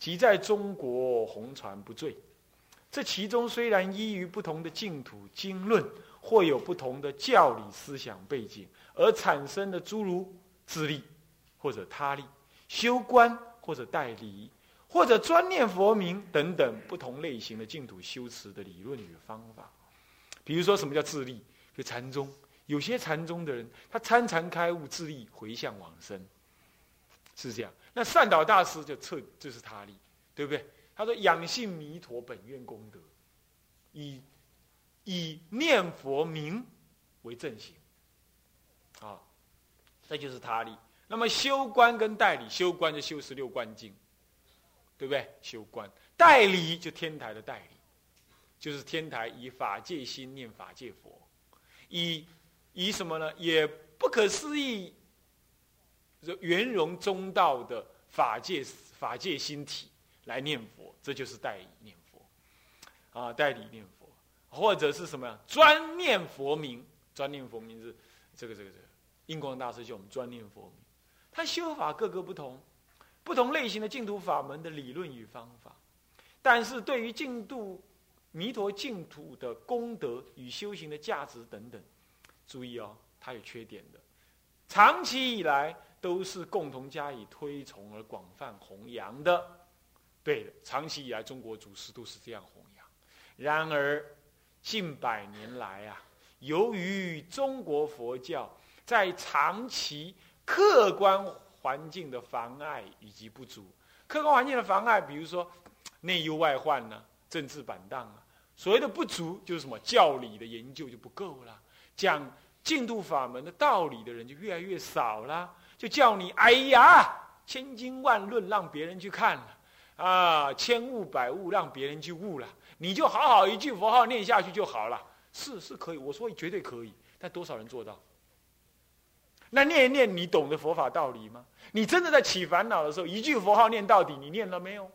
即在中国红传不坠。这其中虽然依于不同的净土经论，或有不同的教理思想背景，而产生的诸如自利或者他利、修观或者代理，或者专念佛名等等不同类型的净土修持的理论与方法。比如说，什么叫自利？就禅宗，有些禅宗的人，他参禅开悟，自利回向往生，是这样。那善导大师就测，就是他力，对不对？他说：“养性弥陀本愿功德，以以念佛名为正行。”啊，这就是他力。那么修观跟代理，修观就修十六观经，对不对？修观代理就天台的代理，就是天台以法界心念法界佛，以以什么呢？也不可思议。圆融中道的法界法界心体来念佛，这就是代理念佛，啊，代理念佛，或者是什么呀？专念佛名，专念佛名是这个这个这个。印光大师叫我们专念佛名，他修法各个不同，不同类型的净土法门的理论与方法，但是对于净土弥陀净土的功德与修行的价值等等，注意哦，它有缺点的，长期以来。都是共同加以推崇而广泛弘扬的，对的。长期以来，中国祖师都是这样弘扬。然而，近百年来啊，由于中国佛教在长期客观环境的妨碍以及不足，客观环境的妨碍，比如说内忧外患呢，政治板荡啊，所谓的不足就是什么教理的研究就不够了，讲净土法门的道理的人就越来越少了。就叫你哎呀，千经万论让别人去看了，啊，千悟百悟让别人去悟了，你就好好一句佛号念下去就好了。是是可以，我说绝对可以，但多少人做到？那念一念，你懂得佛法道理吗？你真的在起烦恼的时候，一句佛号念到底，你念了没有？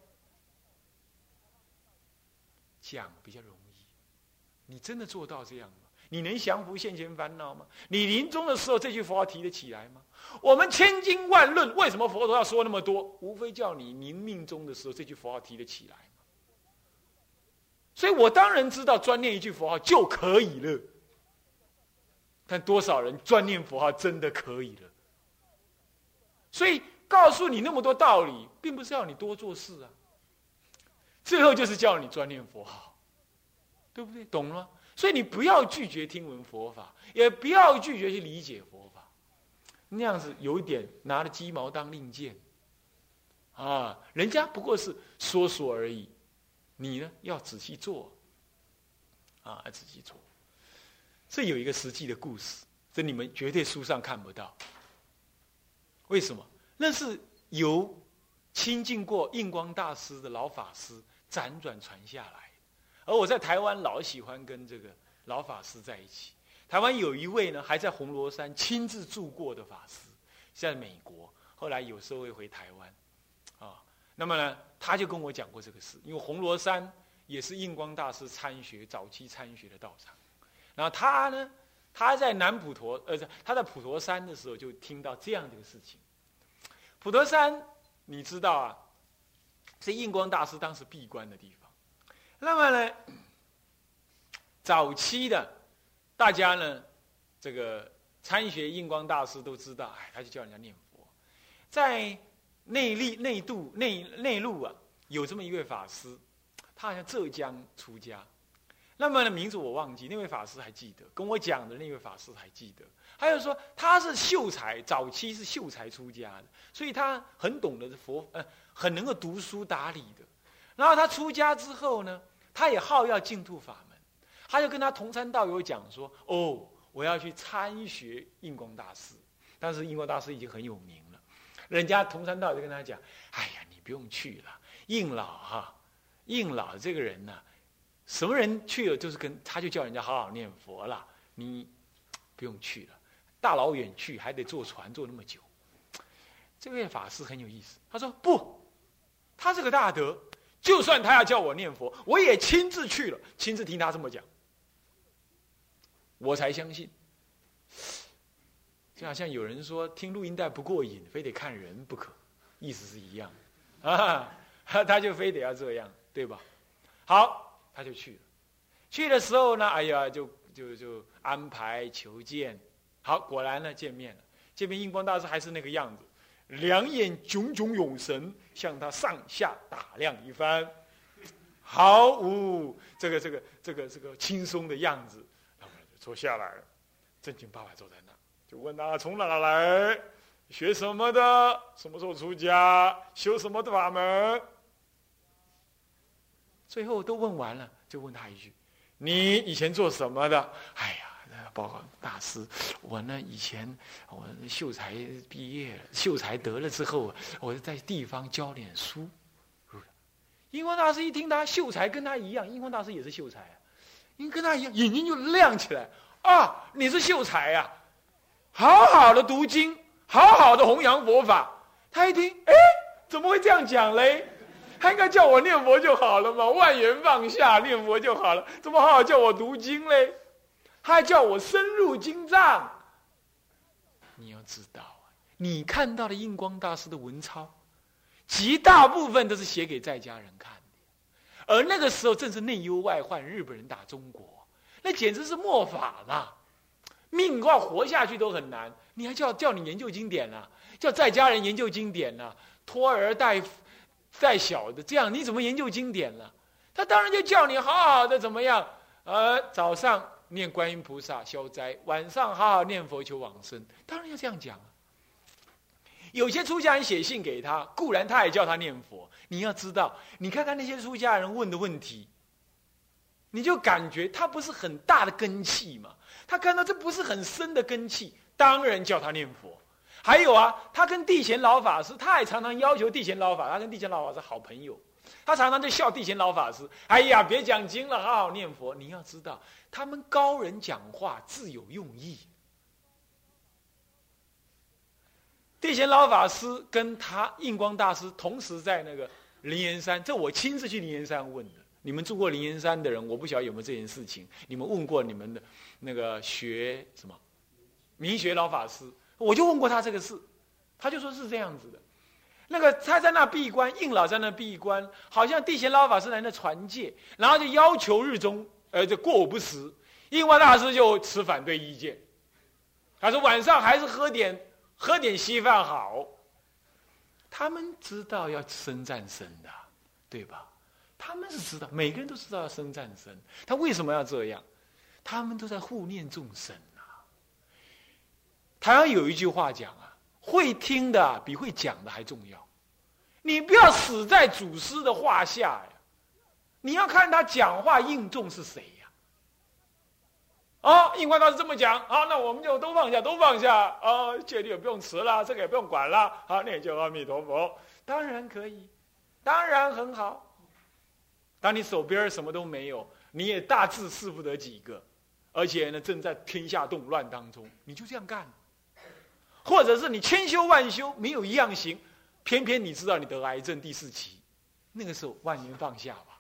讲比较容易，你真的做到这样吗？你能降服现前烦恼吗？你临终的时候，这句佛号提得起来吗？我们千经万论，为什么佛陀要说那么多？无非叫你临命终的时候，这句佛号提得起来所以我当然知道，专念一句佛号就可以了。但多少人专念佛号真的可以了？所以告诉你那么多道理，并不是要你多做事啊。最后就是叫你专念佛号，对不对？懂了吗？所以你不要拒绝听闻佛法，也不要拒绝去理解佛法，那样子有一点拿着鸡毛当令箭，啊，人家不过是说说而已，你呢要仔细做，啊，仔细做。这有一个实际的故事，这你们绝对书上看不到。为什么？那是由亲近过印光大师的老法师辗转传下来。而我在台湾老喜欢跟这个老法师在一起。台湾有一位呢，还在红螺山亲自住过的法师，在美国，后来有时候会回台湾，啊，那么呢，他就跟我讲过这个事。因为红螺山也是印光大师参学早期参学的道场，然后他呢，他在南普陀，呃，他在普陀山的时候就听到这样的一个事情。普陀山，你知道啊，是印光大师当时闭关的地方。那么呢，早期的大家呢，这个参学印光大师都知道，哎，他就叫人家念佛。在内力、内度、内内陆啊，有这么一位法师，他好像浙江出家。那么呢，名字我忘记，那位法师还记得，跟我讲的那位法师还记得。还有说他是秀才，早期是秀才出家的，所以他很懂得佛，呃，很能够读书达理的。然后他出家之后呢，他也好要净土法门，他就跟他同参道友讲说：“哦，我要去参学印光大师。”但是印光大师已经很有名了，人家同参道就跟他讲：“哎呀，你不用去了，印老哈，印老这个人呢，什么人去了就是跟他就叫人家好好念佛了，你不用去了，大老远去还得坐船坐那么久。”这位法师很有意思，他说：“不，他是个大德。”就算他要叫我念佛，我也亲自去了，亲自听他这么讲，我才相信。就好像有人说听录音带不过瘾，非得看人不可，意思是一样啊。他就非得要这样，对吧？好，他就去了。去的时候呢，哎呀，就就就安排求见。好，果然呢，见面了。见面，印光大师还是那个样子，两眼炯炯有神，向他上下打量一番，毫无这个这个这个这个轻松的样子。然后就坐下来，正经八百坐在那，就问他从哪来，学什么的，什么时候出家，修什么的法门。最后都问完了，就问他一句：“你以前做什么的？”哎呀。报告大师，我呢以前我秀才毕业，秀才得了之后，我就在地方教点书。英光大师一听他秀才跟他一样，英光大师也是秀才啊，因跟他一样，眼睛就亮起来啊！你是秀才呀，好好的读经，好好的弘扬佛法。他一听，哎，怎么会这样讲嘞？他应该叫我念佛就好了嘛，万缘放下念佛就好了，怎么好好叫我读经嘞？他叫我深入经藏。你要知道啊，你看到的印光大师的文钞，极大部分都是写给在家人看的。而那个时候正是内忧外患，日本人打中国，那简直是末法嘛，命要活下去都很难。你还叫叫你研究经典呢？叫在家人研究经典呢？托儿带带小的，这样你怎么研究经典呢？他当然就叫你好好的怎么样？呃，早上。念观音菩萨消灾，晚上好好念佛求往生，当然要这样讲啊。有些出家人写信给他，固然他也叫他念佛。你要知道，你看看那些出家人问的问题，你就感觉他不是很大的根气嘛。他看到这不是很深的根气，当然叫他念佛。还有啊，他跟地贤老法师，他也常常要求地贤老法，他跟地贤老法师好朋友。他常常就笑地贤老法师：“哎呀，别讲经了，好好念佛。”你要知道，他们高人讲话自有用意。地贤老法师跟他印光大师同时在那个灵岩山，这我亲自去灵岩山问的。你们住过灵岩山的人，我不晓得有没有这件事情。你们问过你们的那个学什么明学老法师，我就问过他这个事，他就说是这样子的。那个他在那闭关，应老在那闭关，好像地贤老法师来那传戒，然后就要求日中，呃，就过午不食。应光大师就持反对意见，他说晚上还是喝点喝点稀饭好。他们知道要生战生的，对吧？他们是知道，每个人都知道要生战生。他为什么要这样？他们都在护念众生啊。台湾有一句话讲啊。会听的比会讲的还重要，你不要死在祖师的话下呀！你要看他讲话应众是谁呀？啊，印光大师这么讲，好，那我们就都放下，都放下啊！戒律也不用持了，这个也不用管了，好，念就阿弥陀佛，当然可以，当然很好。当你手边什么都没有，你也大致识不得几个，而且呢，正在天下动乱当中，你就这样干。或者是你千修万修没有一样行，偏偏你知道你得癌症第四期，那个时候万年放下吧，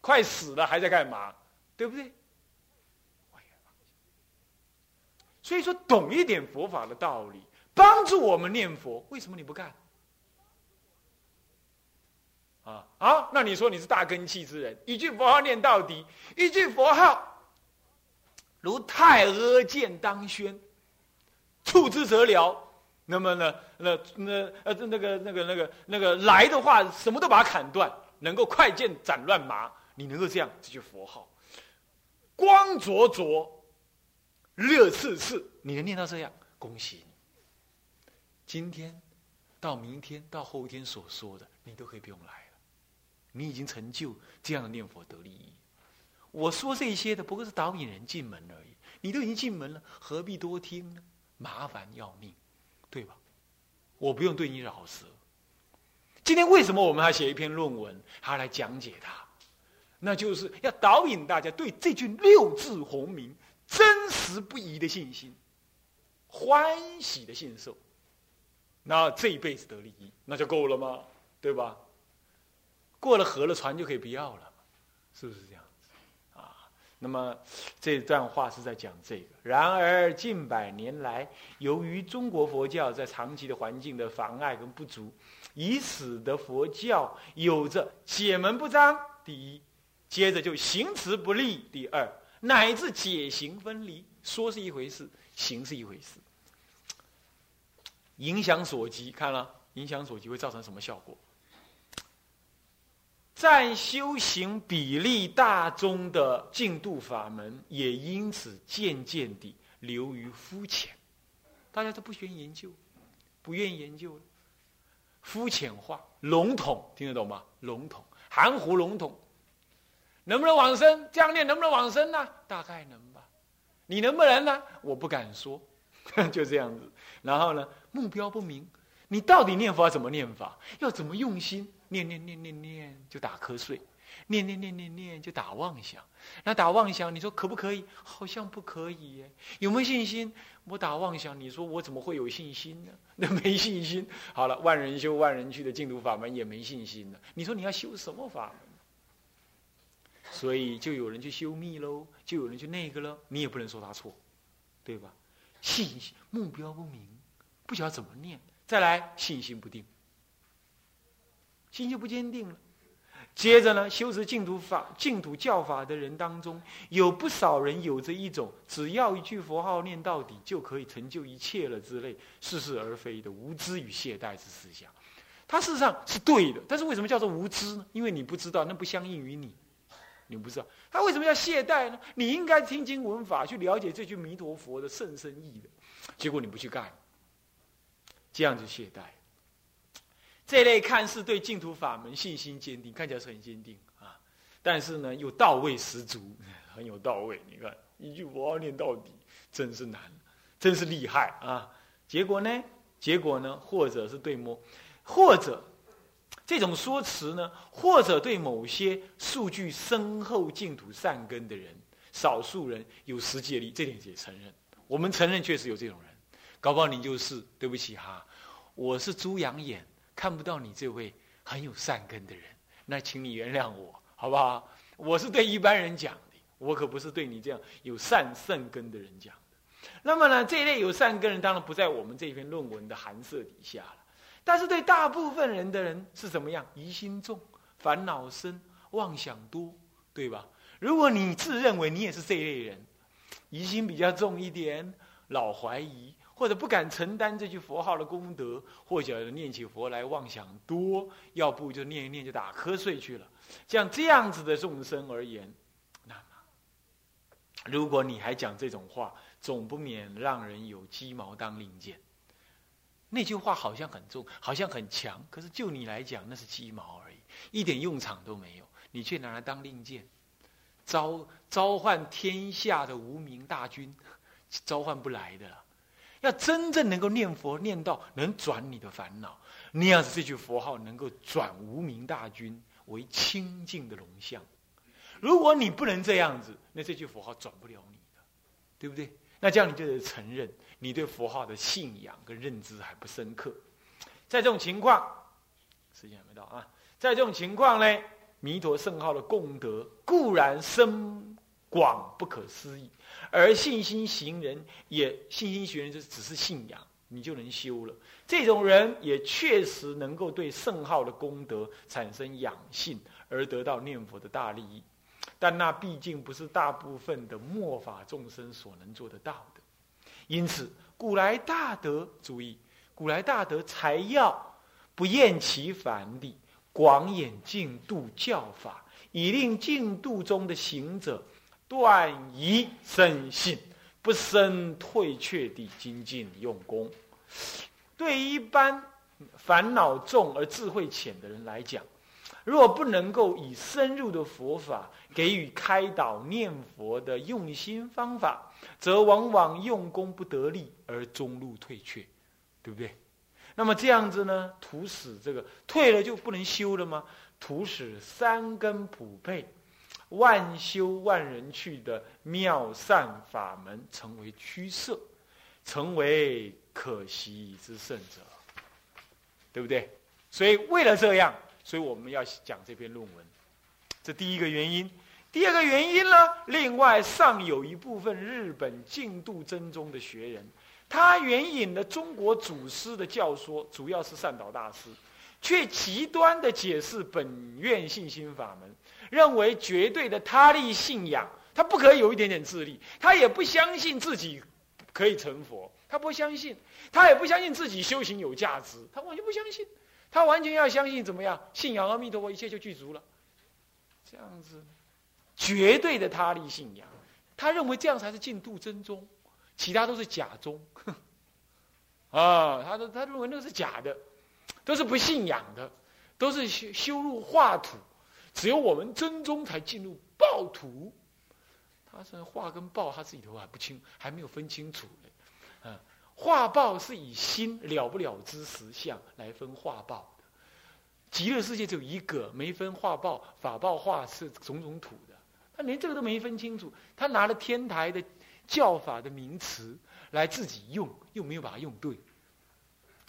快死了还在干嘛？对不对？所以说，懂一点佛法的道理，帮助我们念佛，为什么你不干？啊啊！那你说你是大根器之人，一句佛号念到底，一句佛号如太阿剑当宣。触之则了，那么呢？那那呃，那个那个那个那个来的话，什么都把它砍断，能够快剑斩乱麻。你能够这样，这就佛号。光灼灼，热刺刺，你能念到这样，恭喜你。今天到明天到后天所说的，你都可以不用来了。你已经成就这样的念佛得利益。我说这些的，不过是导引人进门而已。你都已经进门了，何必多听呢？麻烦要命，对吧？我不用对你饶舌。今天为什么我们还写一篇论文，还要来讲解它？那就是要导引大家对这句六字洪名真实不疑的信心，欢喜的信受。那这一辈子得利益，那就够了吗？对吧？过了河了，船就可以不要了，是不是这样？那么这段话是在讲这个。然而近百年来，由于中国佛教在长期的环境的妨碍跟不足，以使得佛教有着解门不张。第一，接着就行持不立。第二，乃至解行分离，说是一回事，行是一回事。影响所及，看了影响所及会造成什么效果？在修行比例大中的净度法门，也因此渐渐地流于肤浅，大家都不愿意研究，不愿意研究了，肤浅化、笼统，听得懂吗？笼统、含糊、笼统，能不能往生？这样念能不能往生呢？大概能吧。你能不能呢？我不敢说，就这样子。然后呢？目标不明，你到底念佛怎么念法？要怎么用心？念念念念念就打瞌睡，念念念念念就打妄想。那打妄想，你说可不可以？好像不可以耶。有没有信心？我打妄想，你说我怎么会有信心呢？那没信心。好了，万人修万人去的净土法门也没信心了。你说你要修什么法门？所以就有人去修密喽，就有人去那个了。你也不能说他错，对吧？信心目标不明。不晓得怎么念，再来信心不定，心就不坚定了。接着呢，修持净土法、净土教法的人当中，有不少人有着一种只要一句佛号念到底就可以成就一切了之类似是而非的无知与懈怠之思想。他事实上是对的，但是为什么叫做无知呢？因为你不知道，那不相应于你，你不知道他为什么要懈怠呢？你应该听经闻法，去了解这句弥陀佛的甚深意的，结果你不去干。这样就懈怠。这类看似对净土法门信心坚定，看起来是很坚定啊，但是呢又到位十足，很有到位。你看一句佛号念到底，真是难，真是厉害啊！结果呢？结果呢？或者是对某，或者这种说辞呢？或者对某些数据深厚净土善根的人，少数人有实际力，这点也承认。我们承认确实有这种人。搞不好你就是，对不起哈，我是猪羊眼，看不到你这位很有善根的人，那请你原谅我，好不好？我是对一般人讲的，我可不是对你这样有善善根的人讲的。那么呢，这一类有善根人当然不在我们这篇论文的寒舍底下了，但是对大部分人的人是怎么样？疑心重，烦恼深，妄想多，对吧？如果你自认为你也是这一类人，疑心比较重一点，老怀疑。或者不敢承担这句佛号的功德，或者念起佛来妄想多，要不就念一念就打瞌睡去了。像这样子的众生而言，那么如果你还讲这种话，总不免让人有鸡毛当令箭。那句话好像很重，好像很强，可是就你来讲，那是鸡毛而已，一点用场都没有。你却拿来当令箭，召召唤天下的无名大军，召唤不来的。要真正能够念佛念到能转你的烦恼，那样子这句佛号能够转无名大军为清净的龙象。如果你不能这样子，那这句佛号转不了你的，对不对？那这样你就得承认你对佛号的信仰跟认知还不深刻。在这种情况，时间还没到啊。在这种情况呢，弥陀圣号的功德固然深广不可思议。而信心行人也信心行人就只是信仰，你就能修了。这种人也确实能够对圣号的功德产生养性，而得到念佛的大利益。但那毕竟不是大部分的末法众生所能做得到的。因此，古来大德注意，古来大德才要不厌其烦地广演净度教法，以令净度中的行者。断疑生信，不生退却地精进用功。对一般烦恼重而智慧浅的人来讲，若不能够以深入的佛法给予开导念佛的用心方法，则往往用功不得力而中路退却，对不对？那么这样子呢，徒使这个退了就不能修了吗？徒使三根普配。万修万人去的妙善法门成为趋色，成为可惜之甚者，对不对？所以为了这样，所以我们要讲这篇论文。这第一个原因，第二个原因呢？另外，尚有一部分日本净度真宗的学人，他援引了中国祖师的教说，主要是善导大师。却极端的解释本愿信心法门，认为绝对的他力信仰，他不可以有一点点自力，他也不相信自己可以成佛，他不相信，他也不相信自己修行有价值，他完全不相信，他完全要相信怎么样？信仰阿弥陀佛，一切就具足了，这样子，绝对的他力信仰，他认为这样才是净土真宗，其他都是假宗，啊，他他认为那个是假的。都是不信仰的，都是修修入化土，只有我们真宗才进入暴土。他是化跟报，他自己头还不清，还没有分清楚呢。嗯，化报是以心了不了之实相来分化报的。极乐世界只有一个，没分化报，法报化是种种土的。他连这个都没分清楚，他拿了天台的教法的名词来自己用，又没有把它用对。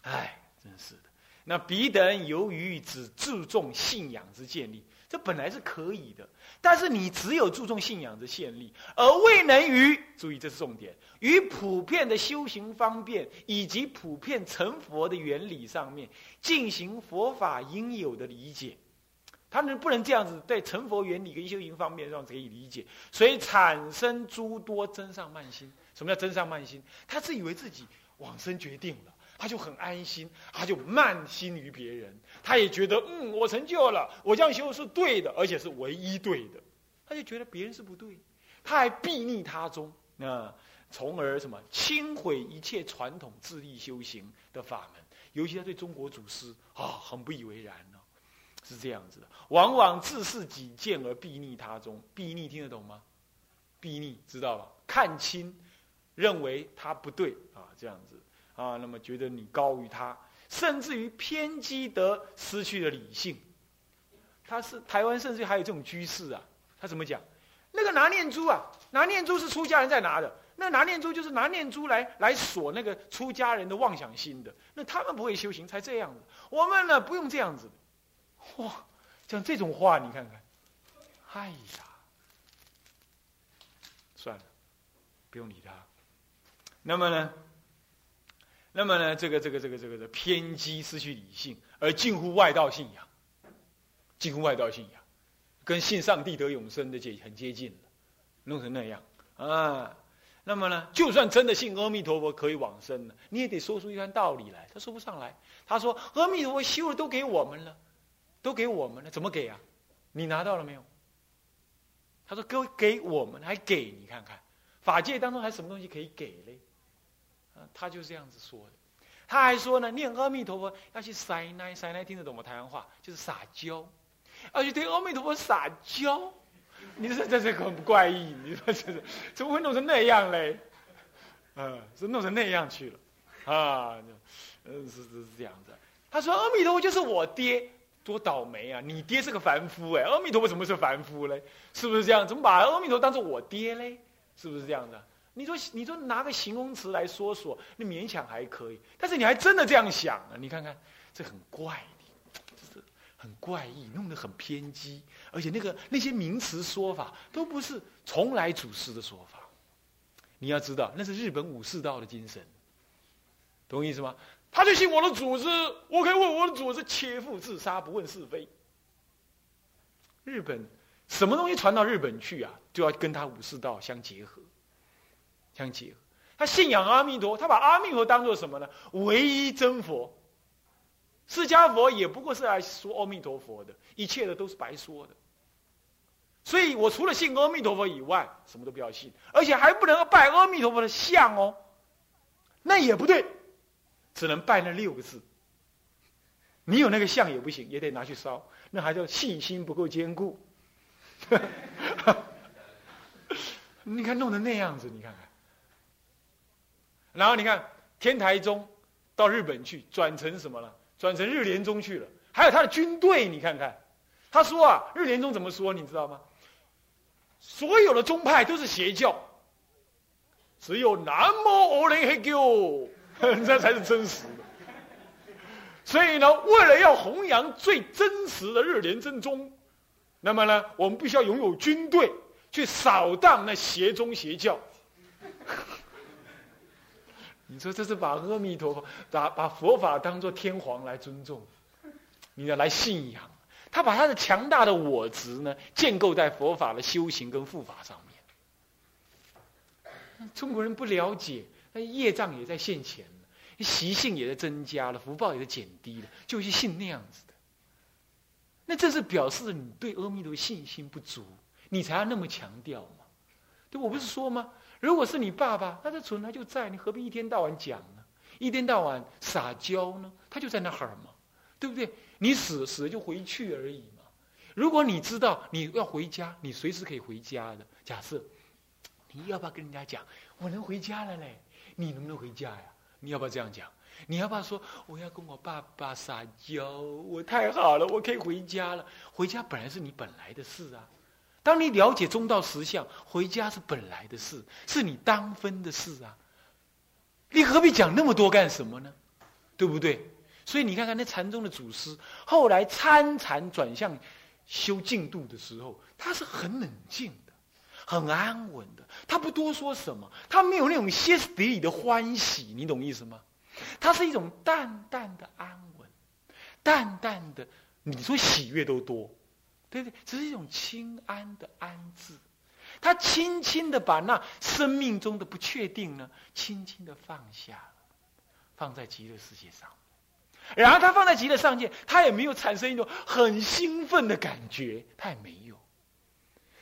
哎，真是的。那彼等由于只注重信仰之建立，这本来是可以的。但是你只有注重信仰的建立，而未能于注意这是重点，与普遍的修行方便以及普遍成佛的原理上面进行佛法应有的理解。他们不能这样子对成佛原理跟修行方面上可以理解，所以产生诸多真上慢心。什么叫真上慢心？他自以为自己往生决定了。他就很安心，他就慢心于别人，他也觉得嗯，我成就了，我这样修是对的，而且是唯一对的，他就觉得别人是不对，他还避逆他中，那从而什么轻毁一切传统自力修行的法门，尤其他对中国祖师啊，很不以为然呢，是这样子的，往往自视己见而避逆他中，避逆听得懂吗？避逆知道吧？看清，认为他不对啊，这样子。啊，那么觉得你高于他，甚至于偏激得失去了理性。他是台湾，甚至还有这种居士啊。他怎么讲？那个拿念珠啊，拿念珠是出家人在拿的。那拿念珠就是拿念珠来来锁那个出家人的妄想心的。那他们不会修行才这样子，我们呢不用这样子。哇，讲这种话你看看，哎呀，算了，不用理他。那么呢？那么呢，这个这个这个这个的偏激，失去理性，而近乎外道信仰，近乎外道信仰，跟信上帝得永生的接很接近了，弄成那样啊。那么呢，就算真的信阿弥陀佛可以往生了，你也得说出一番道理来。他说不上来，他说阿弥陀佛修了都给我们了，都给我们了，怎么给啊？你拿到了没有？他说给给我们，还给你看看，法界当中还什么东西可以给嘞？他就这样子说的，他还说呢，念阿弥陀佛要去塞奶，塞奶听得懂吗？台湾话就是撒娇，而且对阿弥陀佛撒娇，你说这是很怪异，你说这是怎么会弄成那样嘞？嗯，是弄成那样去了，啊，嗯，是是是这样子。他说阿弥陀佛就是我爹，多倒霉啊！你爹是个凡夫哎，阿弥陀佛怎么是凡夫嘞？是不是这样？怎么把阿弥陀当做我爹嘞？是不是这样的？你说，你说拿个形容词来说说，那勉强还可以。但是你还真的这样想啊？你看看，这很怪这是很怪异，弄得很偏激，而且那个那些名词说法都不是从来祖师的说法。你要知道，那是日本武士道的精神，懂意思吗？他就信我的组织，我可以为我的组织切腹自杀，不问是非。日本什么东西传到日本去啊，就要跟他武士道相结合。相结合，他信仰阿弥陀，他把阿弥陀当做什么呢？唯一真佛。释迦佛也不过是来说阿弥陀佛的，一切的都是白说的。所以我除了信阿弥陀佛以外，什么都不要信，而且还不能拜阿弥陀佛的像哦。那也不对，只能拜那六个字。你有那个像也不行，也得拿去烧，那还叫信心不够坚固。你看弄得那样子，你看看。然后你看天台宗到日本去，转成什么了？转成日莲宗去了。还有他的军队，你看看，他说啊，日莲宗怎么说？你知道吗？所有的宗派都是邪教，只有南无阿弥黑教，这才是真实的。所以呢，为了要弘扬最真实的日莲正宗，那么呢，我们必须要拥有军队去扫荡那邪宗邪教。你说这是把阿弥陀佛、把把佛法当做天皇来尊重，你要来信仰。他把他的强大的我执呢，建构在佛法的修行跟护法上面。中国人不了解，那业障也在现前，习性也在增加了，福报也在减低了，就去信那样子的。那这是表示你对阿弥陀信心不足，你才要那么强调嘛？对，我不是说吗？如果是你爸爸，他的存他就在，你何必一天到晚讲呢？一天到晚撒娇呢？他就在那儿嘛，对不对？你死死了就回去而已嘛。如果你知道你要回家，你随时可以回家的。假设你要不要跟人家讲，我能回家了嘞？你能不能回家呀？你要不要这样讲？你要不要说我要跟我爸爸撒娇？我太好了，我可以回家了。回家本来是你本来的事啊。当你了解中道实相，回家是本来的事，是你当分的事啊。你何必讲那么多干什么呢？对不对？所以你看看那禅宗的祖师，后来参禅转向修净度的时候，他是很冷静的，很安稳的，他不多说什么，他没有那种歇斯底里的欢喜，你懂意思吗？他是一种淡淡的安稳，淡淡的，你说喜悦都多，对对？只是一种清安的安置，他轻轻的把那生命中的不确定呢，轻轻的放下，放在极乐世界上。然后他放在极乐上界，他也没有产生一种很兴奋的感觉，他也没有。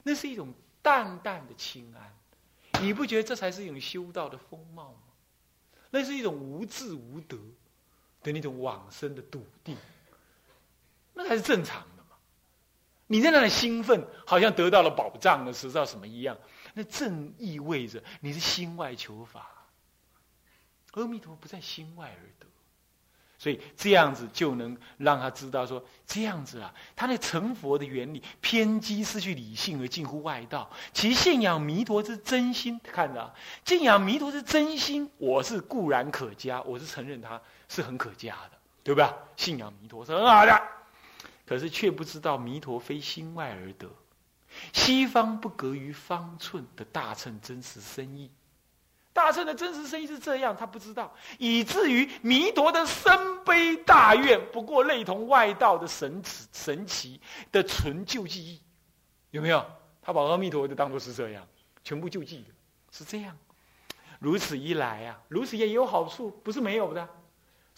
那是一种淡淡的清安，你不觉得这才是一种修道的风貌吗？那是一种无智无德的那种往生的笃定，那才是正常。你在那里兴奋，好像得到了宝藏的知道什么一样，那正意味着你是心外求法。阿弥陀不在心外而得。所以这样子就能让他知道说，这样子啊，他那成佛的原理偏激失去理性而近乎外道。其信仰弥陀之真心，看着，信仰弥陀之真心，我是固然可嘉，我是承认他是很可嘉的，对吧？信仰弥陀是很好的，可是却不知道弥陀非心外而得，西方不隔于方寸的大乘真实深意。大乘的真实生意是这样，他不知道，以至于弥陀的深悲大愿，不过类同外道的神奇神奇的纯救济意，有没有？他把阿弥陀就当作是这样，全部救济的，是这样。如此一来啊，如此也有好处，不是没有的。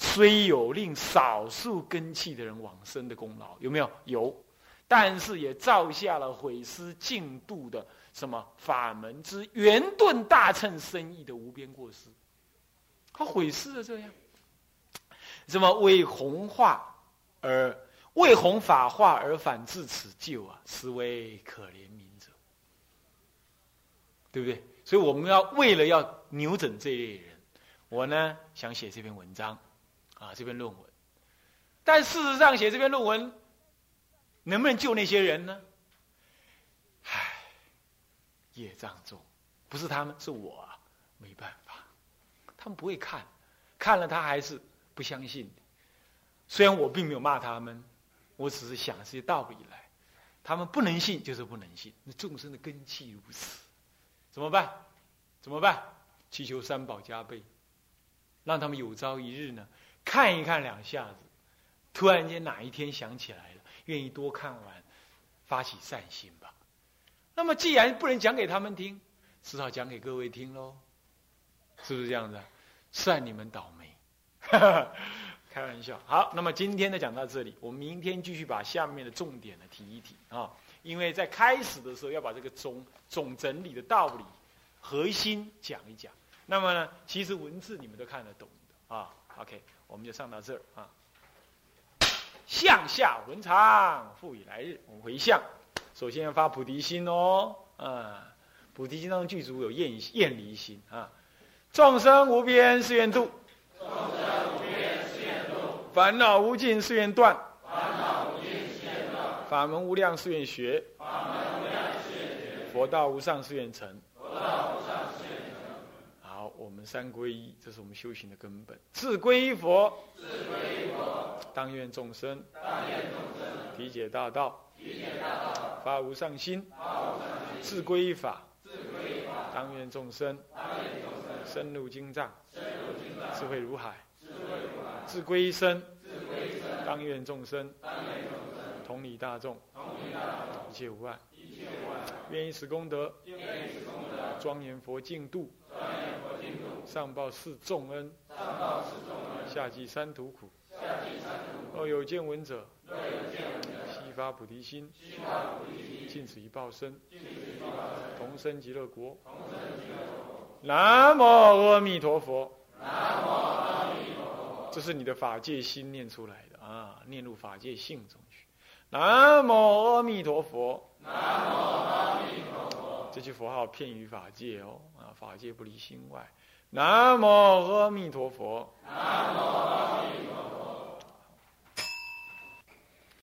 虽有令少数根器的人往生的功劳，有没有？有，但是也造下了毁失净度的。什么法门之圆顿大乘深意的无边过失，他毁失了这样。什么为弘化而为弘法化而反至此救啊，实为可怜悯者，对不对？所以我们要为了要扭整这一类人，我呢想写这篇文章，啊，这篇论文。但事实上，写这篇论文能不能救那些人呢？唉业障重，不是他们，是我，没办法。他们不会看，看了他还是不相信。虽然我并没有骂他们，我只是想这些道理来。他们不能信，就是不能信。那众生的根气如此，怎么办？怎么办？祈求三宝加倍，让他们有朝一日呢，看一看两下子，突然间哪一天想起来了，愿意多看完，发起善心吧。那么，既然不能讲给他们听，只好讲给各位听喽，是不是这样子？算你们倒霉，开玩笑。好，那么今天呢讲到这里，我们明天继续把下面的重点呢提一提啊。因为在开始的时候要把这个总总整理的道理核心讲一讲。那么呢，其实文字你们都看得懂啊。OK，我们就上到这儿啊。向下文长，复以来日，我们回向。首先要发菩提心哦，啊，菩提心当中具足有厌厌离心啊，众生无边誓愿度，众生无边誓愿度，烦恼无尽誓愿断，烦恼无尽誓愿断，法门无量誓愿学，法门无量誓愿学，佛道无上誓愿成，佛道无上。我们三皈依，这是我们修行的根本。自皈依佛，自皈依佛，当愿众生，当愿众生，体解大道。发无上心，自归依法，当愿众生深入经藏，智慧如海；自归依身，当愿众生，同理大众，一切无碍。愿以此功德，庄严佛净土，上报四重恩，下济三途苦。若有见闻者，悉发菩提心，尽此一报身，同生极乐国。南无阿弥陀佛。这是你的法界心念出来的啊，念入法界性中去。南无阿弥陀佛。南无阿弥陀佛。这句佛号遍于法界哦，啊，法界不离心外。南无阿弥陀佛。南无阿弥陀佛。